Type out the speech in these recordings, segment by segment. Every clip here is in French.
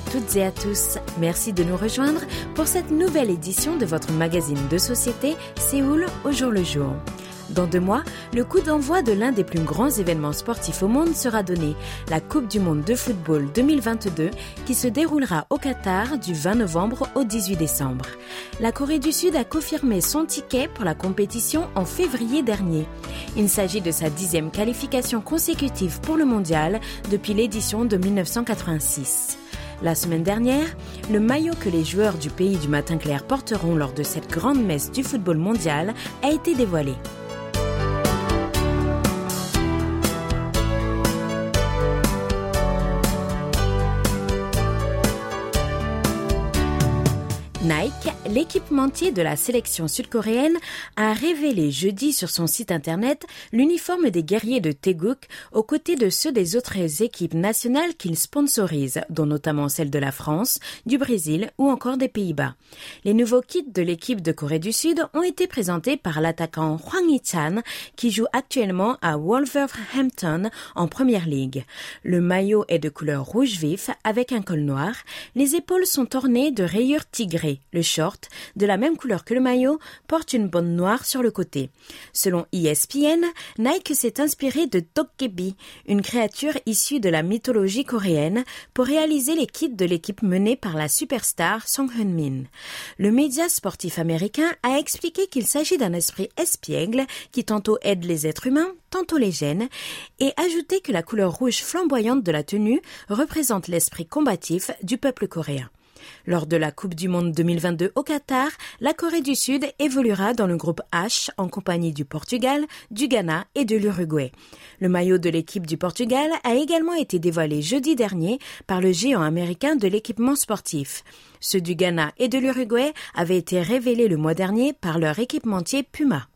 Toutes et à tous. Merci de nous rejoindre pour cette nouvelle édition de votre magazine de société Séoul au jour le jour. Dans deux mois, le coup d'envoi de l'un des plus grands événements sportifs au monde sera donné, la Coupe du Monde de football 2022, qui se déroulera au Qatar du 20 novembre au 18 décembre. La Corée du Sud a confirmé son ticket pour la compétition en février dernier. Il s'agit de sa dixième qualification consécutive pour le mondial depuis l'édition de 1986. La semaine dernière, le maillot que les joueurs du pays du matin clair porteront lors de cette grande messe du football mondial a été dévoilé. L'équipementier de la sélection sud-coréenne, a révélé jeudi sur son site internet l'uniforme des guerriers de Taeguk aux côtés de ceux des autres équipes nationales qu'il sponsorise, dont notamment celles de la France, du Brésil ou encore des Pays-Bas. Les nouveaux kits de l'équipe de Corée du Sud ont été présentés par l'attaquant Hwang Hee-chan, qui joue actuellement à Wolverhampton en première ligue. Le maillot est de couleur rouge vif avec un col noir. Les épaules sont ornées de rayures tigrées short, de la même couleur que le maillot, porte une bande noire sur le côté. Selon ESPN, Nike s'est inspiré de Dokkebi, une créature issue de la mythologie coréenne, pour réaliser les kits de l'équipe menée par la superstar Song Hyun-min. Le média sportif américain a expliqué qu'il s'agit d'un esprit espiègle qui tantôt aide les êtres humains, tantôt les gène, et ajouté que la couleur rouge flamboyante de la tenue représente l'esprit combatif du peuple coréen. Lors de la Coupe du Monde 2022 au Qatar, la Corée du Sud évoluera dans le groupe H en compagnie du Portugal, du Ghana et de l'Uruguay. Le maillot de l'équipe du Portugal a également été dévoilé jeudi dernier par le géant américain de l'équipement sportif. Ceux du Ghana et de l'Uruguay avaient été révélés le mois dernier par leur équipementier Puma.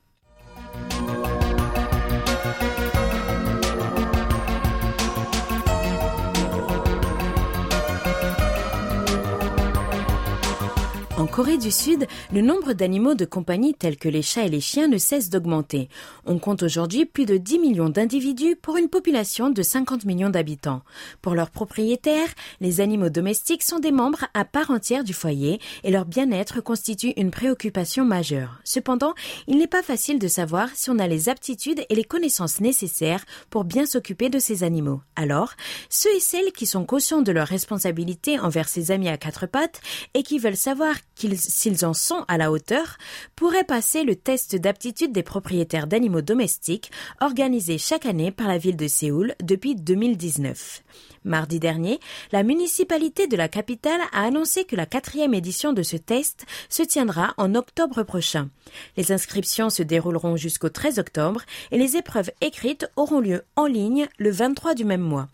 Corée du Sud, le nombre d'animaux de compagnie tels que les chats et les chiens ne cesse d'augmenter. On compte aujourd'hui plus de 10 millions d'individus pour une population de 50 millions d'habitants. Pour leurs propriétaires, les animaux domestiques sont des membres à part entière du foyer et leur bien-être constitue une préoccupation majeure. Cependant, il n'est pas facile de savoir si on a les aptitudes et les connaissances nécessaires pour bien s'occuper de ces animaux. Alors, ceux et celles qui sont conscients de leur responsabilité envers ces amis à quatre pattes et qui veulent savoir s'ils en sont à la hauteur, pourraient passer le test d'aptitude des propriétaires d'animaux domestiques organisé chaque année par la ville de Séoul depuis 2019. Mardi dernier, la municipalité de la capitale a annoncé que la quatrième édition de ce test se tiendra en octobre prochain. Les inscriptions se dérouleront jusqu'au 13 octobre et les épreuves écrites auront lieu en ligne le 23 du même mois.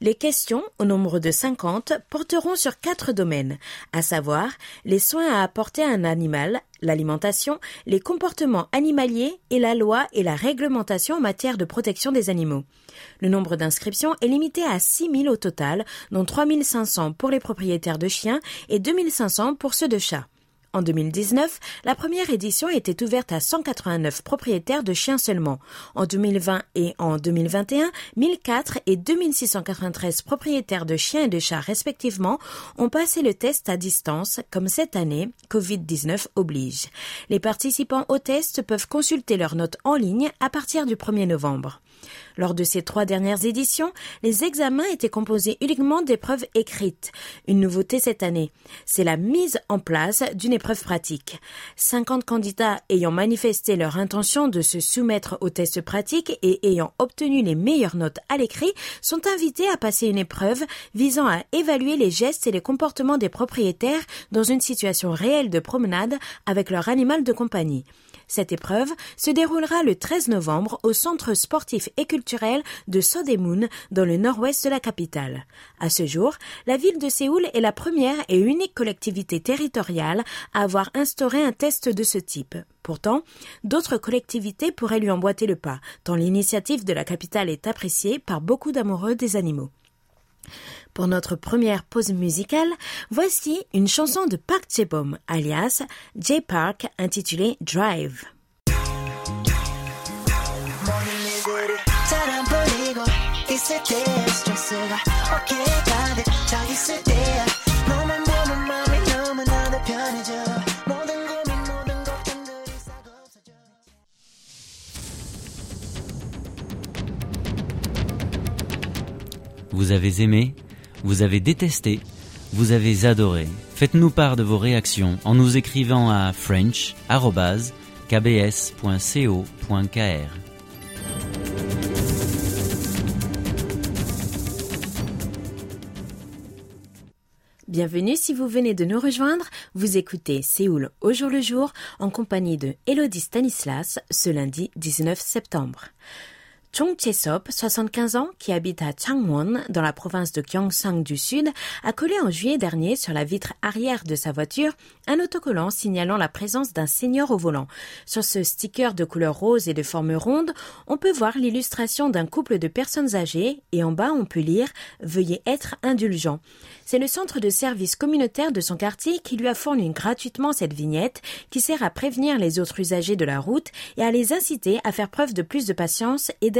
Les questions, au nombre de 50, porteront sur quatre domaines, à savoir les soins à apporter à un animal, l'alimentation, les comportements animaliers et la loi et la réglementation en matière de protection des animaux. Le nombre d'inscriptions est limité à 6 000 au total, dont 3 500 pour les propriétaires de chiens et 2 500 pour ceux de chats. En 2019, la première édition était ouverte à 189 propriétaires de chiens seulement. En 2020 et en 2021, 1004 et 2693 propriétaires de chiens et de chats respectivement ont passé le test à distance, comme cette année, Covid-19 oblige. Les participants au test peuvent consulter leurs notes en ligne à partir du 1er novembre. Lors de ces trois dernières éditions, les examens étaient composés uniquement d'épreuves écrites. Une nouveauté cette année, c'est la mise en place d'une épreuve pratique. 50 candidats ayant manifesté leur intention de se soumettre au test pratique et ayant obtenu les meilleures notes à l'écrit sont invités à passer une épreuve visant à évaluer les gestes et les comportements des propriétaires dans une situation réelle de promenade avec leur animal de compagnie. Cette épreuve se déroulera le 13 novembre au centre sportif et culturel de Sodemun dans le nord-ouest de la capitale. À ce jour, la ville de Séoul est la première et unique collectivité territoriale à avoir instauré un test de ce type. Pourtant, d'autres collectivités pourraient lui emboîter le pas, tant l'initiative de la capitale est appréciée par beaucoup d'amoureux des animaux. Pour notre première pause musicale, voici une chanson de Park Jae-bom, alias J Park, intitulée Drive. Vous avez aimé, vous avez détesté, vous avez adoré. Faites-nous part de vos réactions en nous écrivant à french.kbs.co.kr. Bienvenue si vous venez de nous rejoindre. Vous écoutez Séoul au jour le jour en compagnie de Elodie Stanislas ce lundi 19 septembre. Chung Chae-sop, 75 ans, qui habite à Changwon, dans la province de Gyeongsang du Sud, a collé en juillet dernier sur la vitre arrière de sa voiture un autocollant signalant la présence d'un senior au volant. Sur ce sticker de couleur rose et de forme ronde, on peut voir l'illustration d'un couple de personnes âgées et en bas on peut lire Veuillez être indulgent. C'est le centre de service communautaire de son quartier qui lui a fourni gratuitement cette vignette qui sert à prévenir les autres usagers de la route et à les inciter à faire preuve de plus de patience et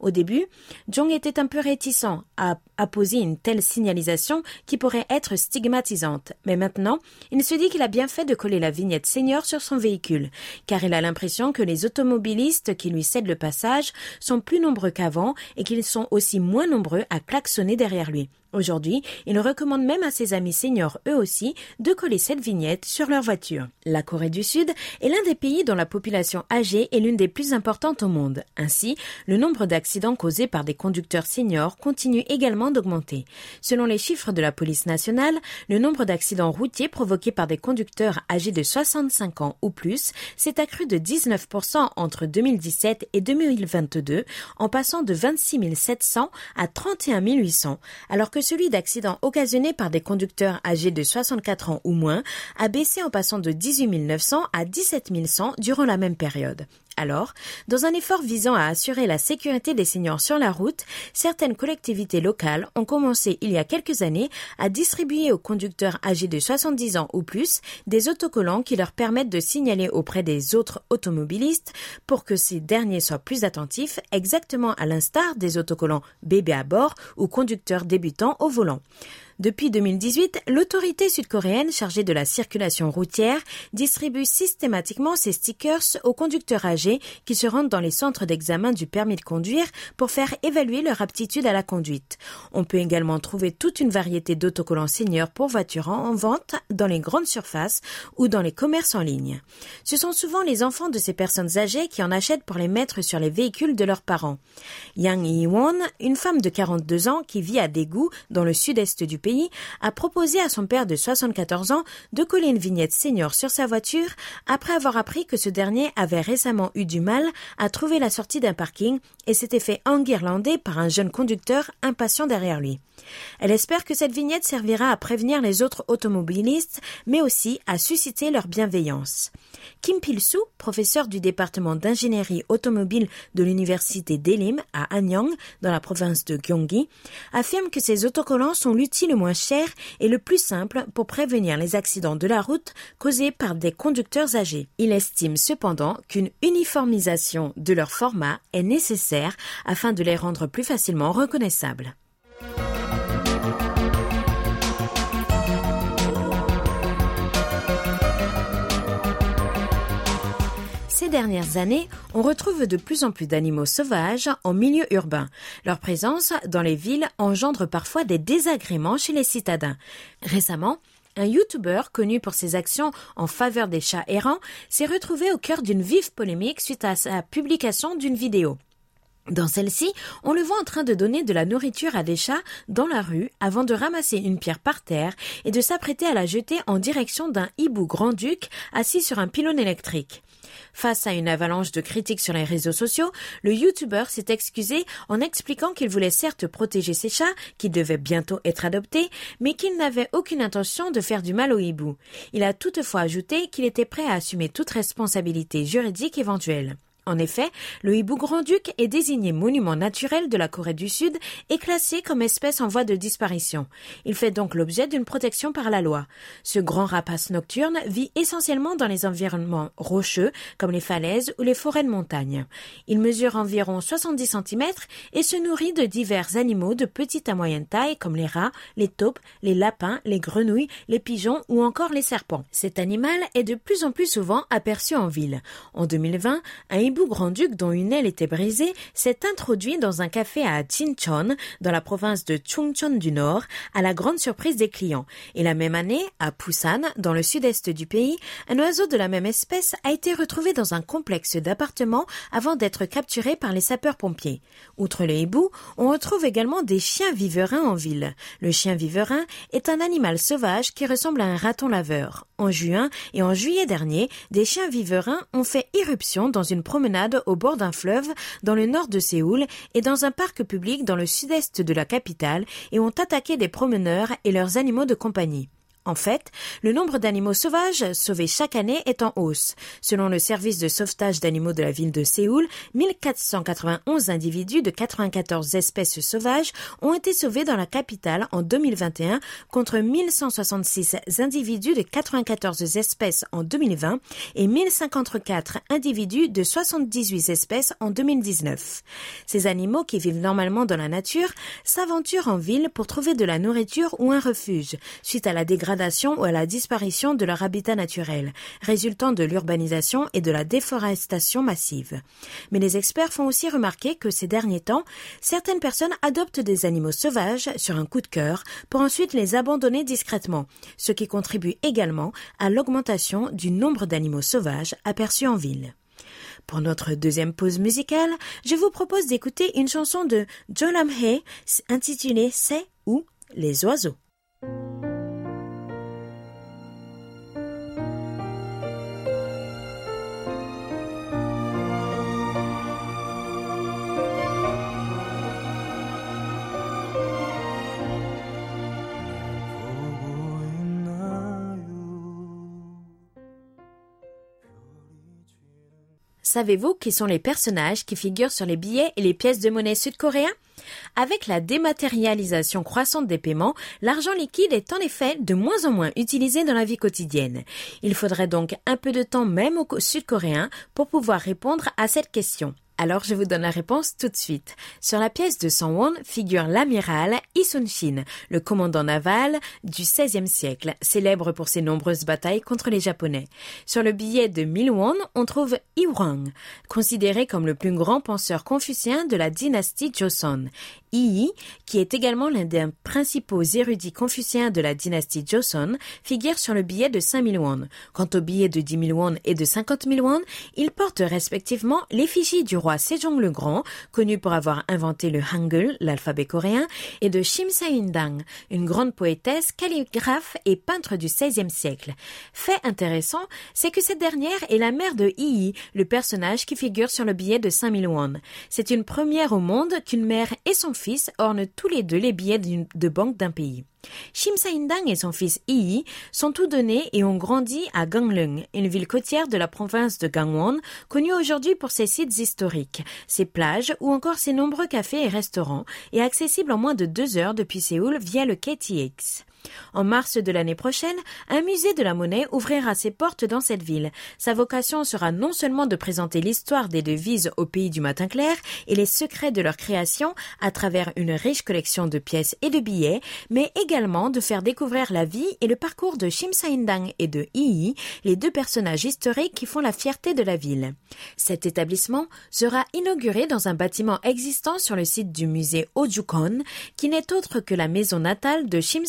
Au début, Jong était un peu réticent à apposer une telle signalisation qui pourrait être stigmatisante, mais maintenant, il se dit qu'il a bien fait de coller la vignette senior sur son véhicule, car il a l'impression que les automobilistes qui lui cèdent le passage sont plus nombreux qu'avant et qu'ils sont aussi moins nombreux à klaxonner derrière lui. Aujourd'hui, il recommande même à ses amis seniors, eux aussi, de coller cette vignette sur leur voiture. La Corée du Sud est l'un des pays dont la population âgée est l'une des plus importantes au monde. Ainsi, le nombre d'accidents causés par des conducteurs seniors continue également d'augmenter. Selon les chiffres de la police nationale, le nombre d'accidents routiers provoqués par des conducteurs âgés de 65 ans ou plus s'est accru de 19% entre 2017 et 2022, en passant de 26 700 à 31 800, alors que celui d'accidents occasionnés par des conducteurs âgés de 64 ans ou moins a baissé en passant de 18 900 à 17 100 durant la même période. Alors, dans un effort visant à assurer la sécurité des seniors sur la route, certaines collectivités locales ont commencé il y a quelques années à distribuer aux conducteurs âgés de 70 ans ou plus des autocollants qui leur permettent de signaler auprès des autres automobilistes pour que ces derniers soient plus attentifs, exactement à l'instar des autocollants bébés à bord ou conducteurs débutants au volant. Depuis 2018, l'autorité sud-coréenne chargée de la circulation routière distribue systématiquement ces stickers aux conducteurs âgés qui se rendent dans les centres d'examen du permis de conduire pour faire évaluer leur aptitude à la conduite. On peut également trouver toute une variété d'autocollants seniors pour voitures en vente dans les grandes surfaces ou dans les commerces en ligne. Ce sont souvent les enfants de ces personnes âgées qui en achètent pour les mettre sur les véhicules de leurs parents. Yang Yi-won, une femme de 42 ans qui vit à Daegu dans le sud-est du pays, a proposé à son père de 74 ans de coller une vignette senior sur sa voiture après avoir appris que ce dernier avait récemment eu du mal à trouver la sortie d'un parking et s'était fait enguirlander par un jeune conducteur impatient derrière lui. Elle espère que cette vignette servira à prévenir les autres automobilistes, mais aussi à susciter leur bienveillance. Kim Pil-soo, professeur du département d'ingénierie automobile de l'université d'Elim à Anyang, dans la province de Gyeonggi, affirme que ces autocollants sont l'outil le moins cher et le plus simple pour prévenir les accidents de la route causés par des conducteurs âgés. Il estime cependant qu'une uniformisation de leur format est nécessaire afin de les rendre plus facilement reconnaissables. Ces dernières années, on retrouve de plus en plus d'animaux sauvages en milieu urbain. Leur présence dans les villes engendre parfois des désagréments chez les citadins. Récemment, un YouTuber connu pour ses actions en faveur des chats errants s'est retrouvé au cœur d'une vive polémique suite à sa publication d'une vidéo. Dans celle-ci, on le voit en train de donner de la nourriture à des chats dans la rue avant de ramasser une pierre par terre et de s'apprêter à la jeter en direction d'un hibou grand-duc assis sur un pylône électrique. Face à une avalanche de critiques sur les réseaux sociaux, le YouTuber s'est excusé en expliquant qu'il voulait certes protéger ses chats, qui devaient bientôt être adoptés, mais qu'il n'avait aucune intention de faire du mal au hibou. Il a toutefois ajouté qu'il était prêt à assumer toute responsabilité juridique éventuelle. En effet, le hibou grand-duc est désigné monument naturel de la Corée du Sud et classé comme espèce en voie de disparition. Il fait donc l'objet d'une protection par la loi. Ce grand rapace nocturne vit essentiellement dans les environnements rocheux comme les falaises ou les forêts de montagne. Il mesure environ 70 cm et se nourrit de divers animaux de petite à moyenne taille comme les rats, les taupes, les lapins, les grenouilles, les pigeons ou encore les serpents. Cet animal est de plus en plus souvent aperçu en ville. En 2020, un hibou grand-duc dont une aile était brisée s'est introduit dans un café à Jincheon, dans la province de Chungcheon du Nord, à la grande surprise des clients. Et la même année, à Busan, dans le sud-est du pays, un oiseau de la même espèce a été retrouvé dans un complexe d'appartements avant d'être capturé par les sapeurs-pompiers. Outre le hibou, on retrouve également des chiens viverins en ville. Le chien viverin est un animal sauvage qui ressemble à un raton laveur. En juin et en juillet dernier, des chiens viverins ont fait irruption dans une promenade au bord d'un fleuve dans le nord de Séoul et dans un parc public dans le sud-est de la capitale et ont attaqué des promeneurs et leurs animaux de compagnie. En fait, le nombre d'animaux sauvages sauvés chaque année est en hausse. Selon le service de sauvetage d'animaux de la ville de Séoul, 1491 individus de 94 espèces sauvages ont été sauvés dans la capitale en 2021 contre 1166 individus de 94 espèces en 2020 et 1054 individus de 78 espèces en 2019. Ces animaux qui vivent normalement dans la nature s'aventurent en ville pour trouver de la nourriture ou un refuge suite à la dégradation ou à la disparition de leur habitat naturel, résultant de l'urbanisation et de la déforestation massive. Mais les experts font aussi remarquer que ces derniers temps, certaines personnes adoptent des animaux sauvages sur un coup de cœur pour ensuite les abandonner discrètement, ce qui contribue également à l'augmentation du nombre d'animaux sauvages aperçus en ville. Pour notre deuxième pause musicale, je vous propose d'écouter une chanson de Jolam Hee intitulée C'est ou les oiseaux. Savez-vous qui sont les personnages qui figurent sur les billets et les pièces de monnaie sud-coréens? Avec la dématérialisation croissante des paiements, l'argent liquide est en effet de moins en moins utilisé dans la vie quotidienne. Il faudrait donc un peu de temps même aux Sud-Coréens pour pouvoir répondre à cette question. Alors je vous donne la réponse tout de suite. Sur la pièce de 100 won figure l'amiral Sun Shin, le commandant naval du XVIe siècle, célèbre pour ses nombreuses batailles contre les Japonais. Sur le billet de 1000 won, on trouve Wang, considéré comme le plus grand penseur confucien de la dynastie Joseon. Yi, qui est également l'un des principaux érudits confuciens de la dynastie Joseon, figure sur le billet de 5000 won. Quant au billet de 10 000 won et de 50 000 won, ils portent respectivement l'effigie du roi Sejong le Grand, connu pour avoir inventé le Hangul, l'alphabet coréen, et de Shim Sa-indang, une grande poétesse, calligraphe et peintre du XVIe siècle. Fait intéressant, c'est que cette dernière est la mère de Yi, le personnage qui figure sur le billet de 5000 won. C'est une première au monde qu'une mère et son fils ornent tous les deux les billets de banque d'un pays. Shim Sa-indang et son fils Yi sont tous donnés et ont grandi à Gangneung, une ville côtière de la province de Gangwon, connue aujourd'hui pour ses sites historiques, ses plages ou encore ses nombreux cafés et restaurants, et accessible en moins de deux heures depuis Séoul via le KTX. En mars de l'année prochaine, un musée de la monnaie ouvrira ses portes dans cette ville. Sa vocation sera non seulement de présenter l'histoire des devises au pays du matin clair et les secrets de leur création à travers une riche collection de pièces et de billets, mais également de faire découvrir la vie et le parcours de Shim Sa-indang et de Yi, les deux personnages historiques qui font la fierté de la ville. Cet établissement sera inauguré dans un bâtiment existant sur le site du musée Ojukon, qui n'est autre que la maison natale de Shim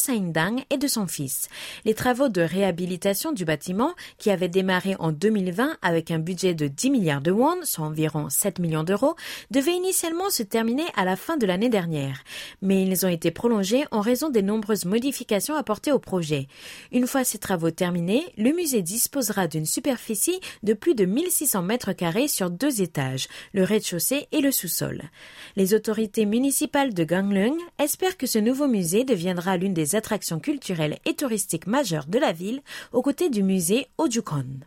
Et de son fils. Les travaux de réhabilitation du bâtiment, qui avaient démarré en 2020 avec un budget de 10 milliards de won, soit environ 7 millions d'euros, devaient initialement se terminer à la fin de l'année dernière. Mais ils ont été prolongés en raison des nombreuses modifications apportées au projet. Une fois ces travaux terminés, le musée disposera d'une superficie de plus de 1600 mètres carrés sur deux étages, le rez-de-chaussée et le sous-sol. Les autorités municipales de Gangneung espèrent que ce nouveau musée deviendra l'une des attractions culturelles et touristiques majeures de la ville, aux côtés du musée Ojukon.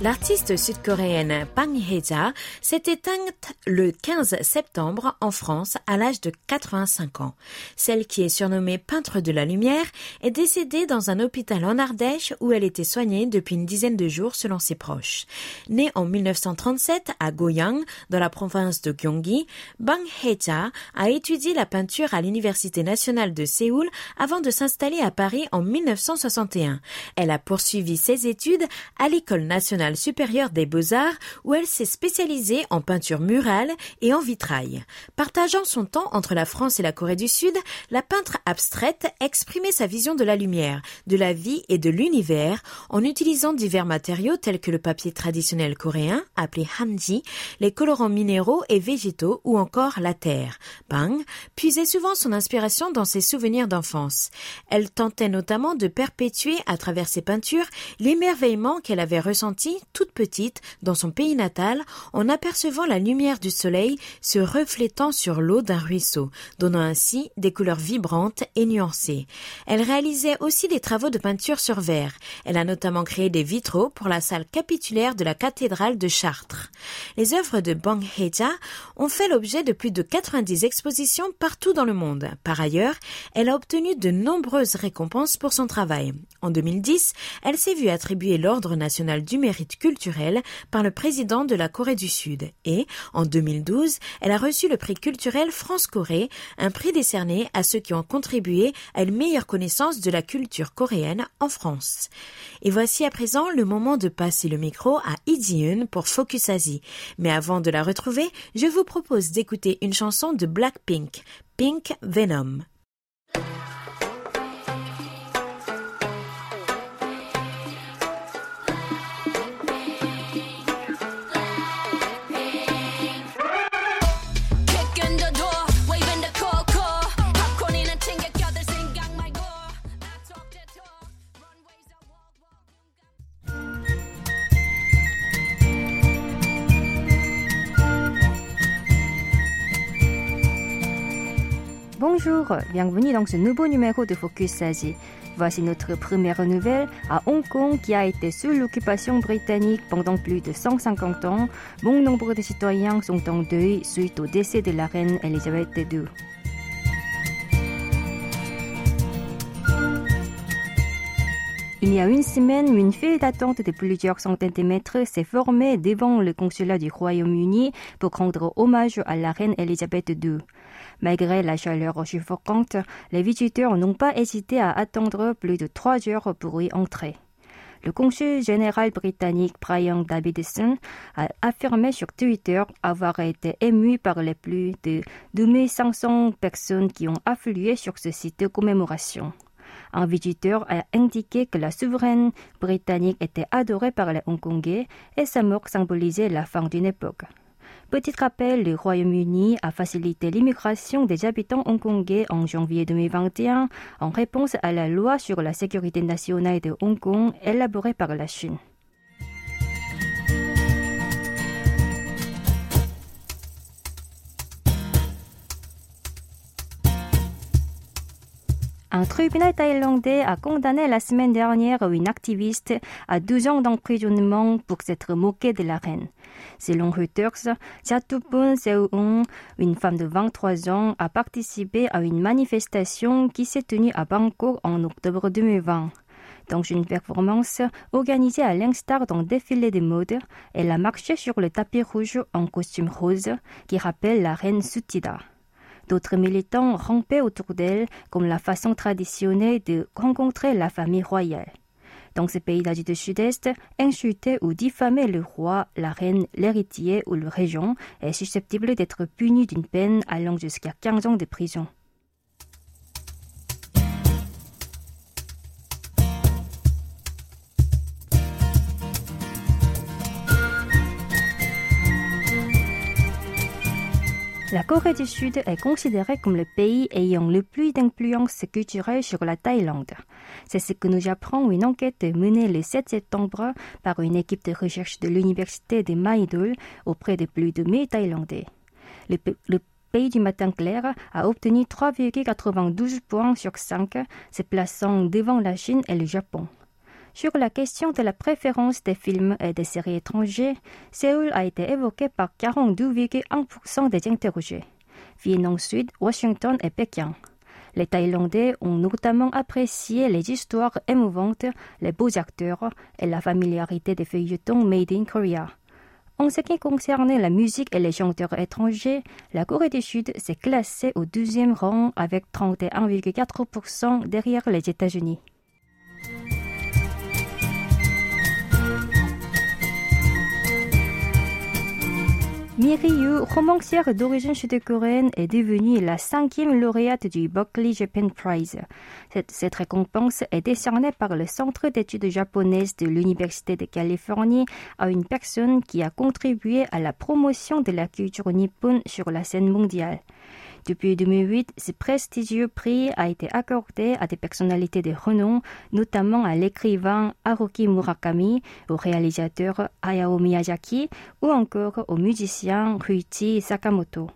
L'artiste sud-coréenne Bang Hee-ja s'est éteinte le 15 septembre en France à l'âge de 85 ans. Celle qui est surnommée peintre de la lumière est décédée dans un hôpital en Ardèche où elle était soignée depuis une dizaine de jours selon ses proches. Née en 1937 à Goyang, dans la province de Gyeonggi, Bang Hee-ja a étudié la peinture à l'Université nationale de Séoul avant de s'installer à Paris en 1961. Elle a poursuivi ses études à l'École nationale supérieure des beaux-arts où elle s'est spécialisée en peinture murale et en vitrail. Partageant son temps entre la France et la Corée du Sud, la peintre abstraite exprimait sa vision de la lumière, de la vie et de l'univers en utilisant divers matériaux tels que le papier traditionnel coréen, appelé hanji, les colorants minéraux et végétaux ou encore la terre. Bang puisait souvent son inspiration dans ses souvenirs d'enfance. Elle tentait notamment de perpétuer à travers ses peintures l'émerveillement qu'elle avait ressenti toute petite, dans son pays natal, en apercevant la lumière du soleil se reflétant sur l'eau d'un ruisseau, donnant ainsi des couleurs vibrantes et nuancées. Elle réalisait aussi des travaux de peinture sur verre. Elle a notamment créé des vitraux pour la salle capitulaire de la cathédrale de Chartres. Les œuvres de Bang Heja ont fait l'objet de plus de 90 expositions partout dans le monde. Par ailleurs, elle a obtenu de nombreuses récompenses pour son travail. En 2010, elle s'est vue attribuer l'Ordre national du mérite culturelle par le président de la Corée du Sud et, en 2012, elle a reçu le prix culturel France-Corée, un prix décerné à ceux qui ont contribué à une meilleure connaissance de la culture coréenne en France. Et voici à présent le moment de passer le micro à Lee pour Focus Asie. Mais avant de la retrouver, je vous propose d'écouter une chanson de Blackpink, Pink Venom. Bonjour, bienvenue dans ce nouveau numéro de Focus Asie. Voici notre première nouvelle. À Hong Kong, qui a été sous l'occupation britannique pendant plus de 150 ans, bon nombre de citoyens sont en deuil suite au décès de la reine Elisabeth II. Il y a une semaine, une file d'attente de plusieurs centaines de mètres s'est formée devant le consulat du Royaume-Uni pour rendre hommage à la reine Elisabeth II. Malgré la chaleur suffocante, les visiteurs n'ont pas hésité à attendre plus de trois heures pour y entrer. Le consul général britannique Brian Davidson a affirmé sur Twitter avoir été ému par les plus de 2500 personnes qui ont afflué sur ce site de commémoration. Un visiteur a indiqué que la souveraine britannique était adorée par les Hongkongais et sa mort symbolisait la fin d'une époque. Petit rappel, le Royaume-Uni a facilité l'immigration des habitants hongkongais en janvier 2021 en réponse à la loi sur la sécurité nationale de Hong Kong élaborée par la Chine. Un tribunal thaïlandais a condamné la semaine dernière une activiste à 12 ans d'emprisonnement pour s'être moquée de la reine. Selon Reuters, Jatupun Seung, une femme de 23 ans, a participé à une manifestation qui s'est tenue à Bangkok en octobre 2020. Dans une performance organisée à l'instar d'un défilé de mode, elle a marché sur le tapis rouge en costume rose qui rappelle la reine Sutida. D'autres militants rampaient autour d'elle comme la façon traditionnelle de rencontrer la famille royale. Dans ces pays d'Asie du Sud-Est, insulter ou diffamer le roi, la reine, l'héritier ou le régent est susceptible d'être puni d'une peine allant jusqu'à 15 ans de prison. La Corée du Sud est considérée comme le pays ayant le plus d'influence culturelle sur la Thaïlande. C'est ce que nous apprend une enquête menée le 7 septembre par une équipe de recherche de l'université de Maidol auprès de plus de 1000 Thaïlandais. Le, pays du matin clair a obtenu 3,92 points sur 5, se plaçant devant la Chine et le Japon. Sur la question de la préférence des films et des séries étrangers, Séoul a été évoqué par 42,1% des interrogés. Viennent ensuite Washington et Pékin. Les Thaïlandais ont notamment apprécié les histoires émouvantes, les beaux acteurs et la familiarité des feuilletons made in Korea. En ce qui concerne la musique et les chanteurs étrangers, la Corée du Sud s'est classée au deuxième rang avec 31,4% derrière les États-Unis. Yu, romancière d'origine sud-coréenne, est devenue la cinquième lauréate du Berkeley Japan Prize. Cette, cette, récompense est décernée par le Centre d'études japonaises de l'Université de Californie à une personne qui a contribué à la promotion de la culture nippone sur la scène mondiale. Depuis 2008, ce prestigieux prix a été accordé à des personnalités de renom, notamment à l'écrivain Haruki Murakami, au réalisateur Hayao Miyazaki ou encore au musicien Ryuichi Sakamoto.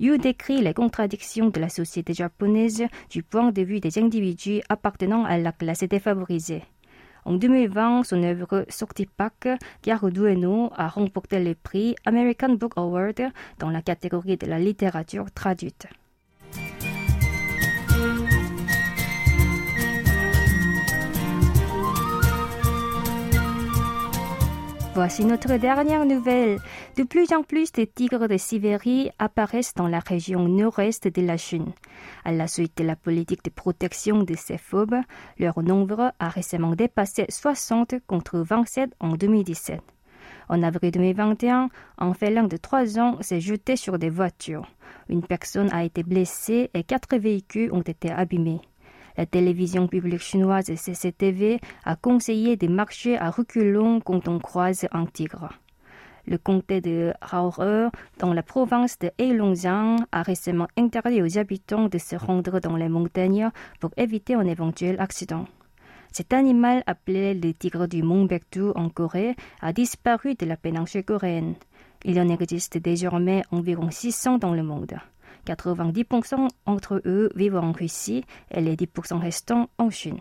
Yu décrit les contradictions de la société japonaise du point de vue des individus appartenant à la classe défavorisée. En 2020, son œuvre Sortipak, Dueno a remporté le prix American Book Award dans la catégorie de la littérature traduite. Voici notre dernière nouvelle. De plus en plus de tigres de Sibérie apparaissent dans la région nord-est de la Chine. À la suite de la politique de protection de ces phobes, leur nombre a récemment dépassé 60 contre 27 en 2017. En avril 2021, un félin de 3 ans s'est jeté sur des voitures. Une personne a été blessée et quatre véhicules ont été abîmés. La télévision publique chinoise CCTV a conseillé de marcher à reculons quand on croise un tigre. Le comté de Raohe, dans la province de Heilongjiang, a récemment interdit aux habitants de se rendre dans les montagnes pour éviter un éventuel accident. Cet animal, appelé le tigre du mont Baekdu en Corée, a disparu de la péninsule coréenne. Il en existe désormais environ 600 dans le monde. 90% entre eux vivent en Russie et les 10% restants en Chine.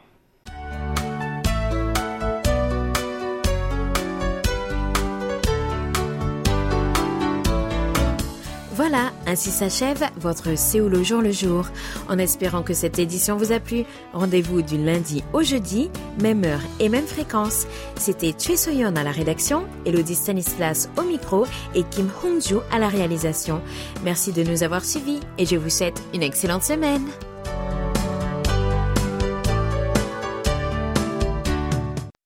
Voilà, ainsi s'achève votre Séoul au jour le jour. En espérant que cette édition vous a plu, rendez-vous du lundi au jeudi, même heure et même fréquence. C'était Choi Soyon à la rédaction, Elodie Stanislas au micro et Kim Hongju à la réalisation. Merci de nous avoir suivis et je vous souhaite une excellente semaine.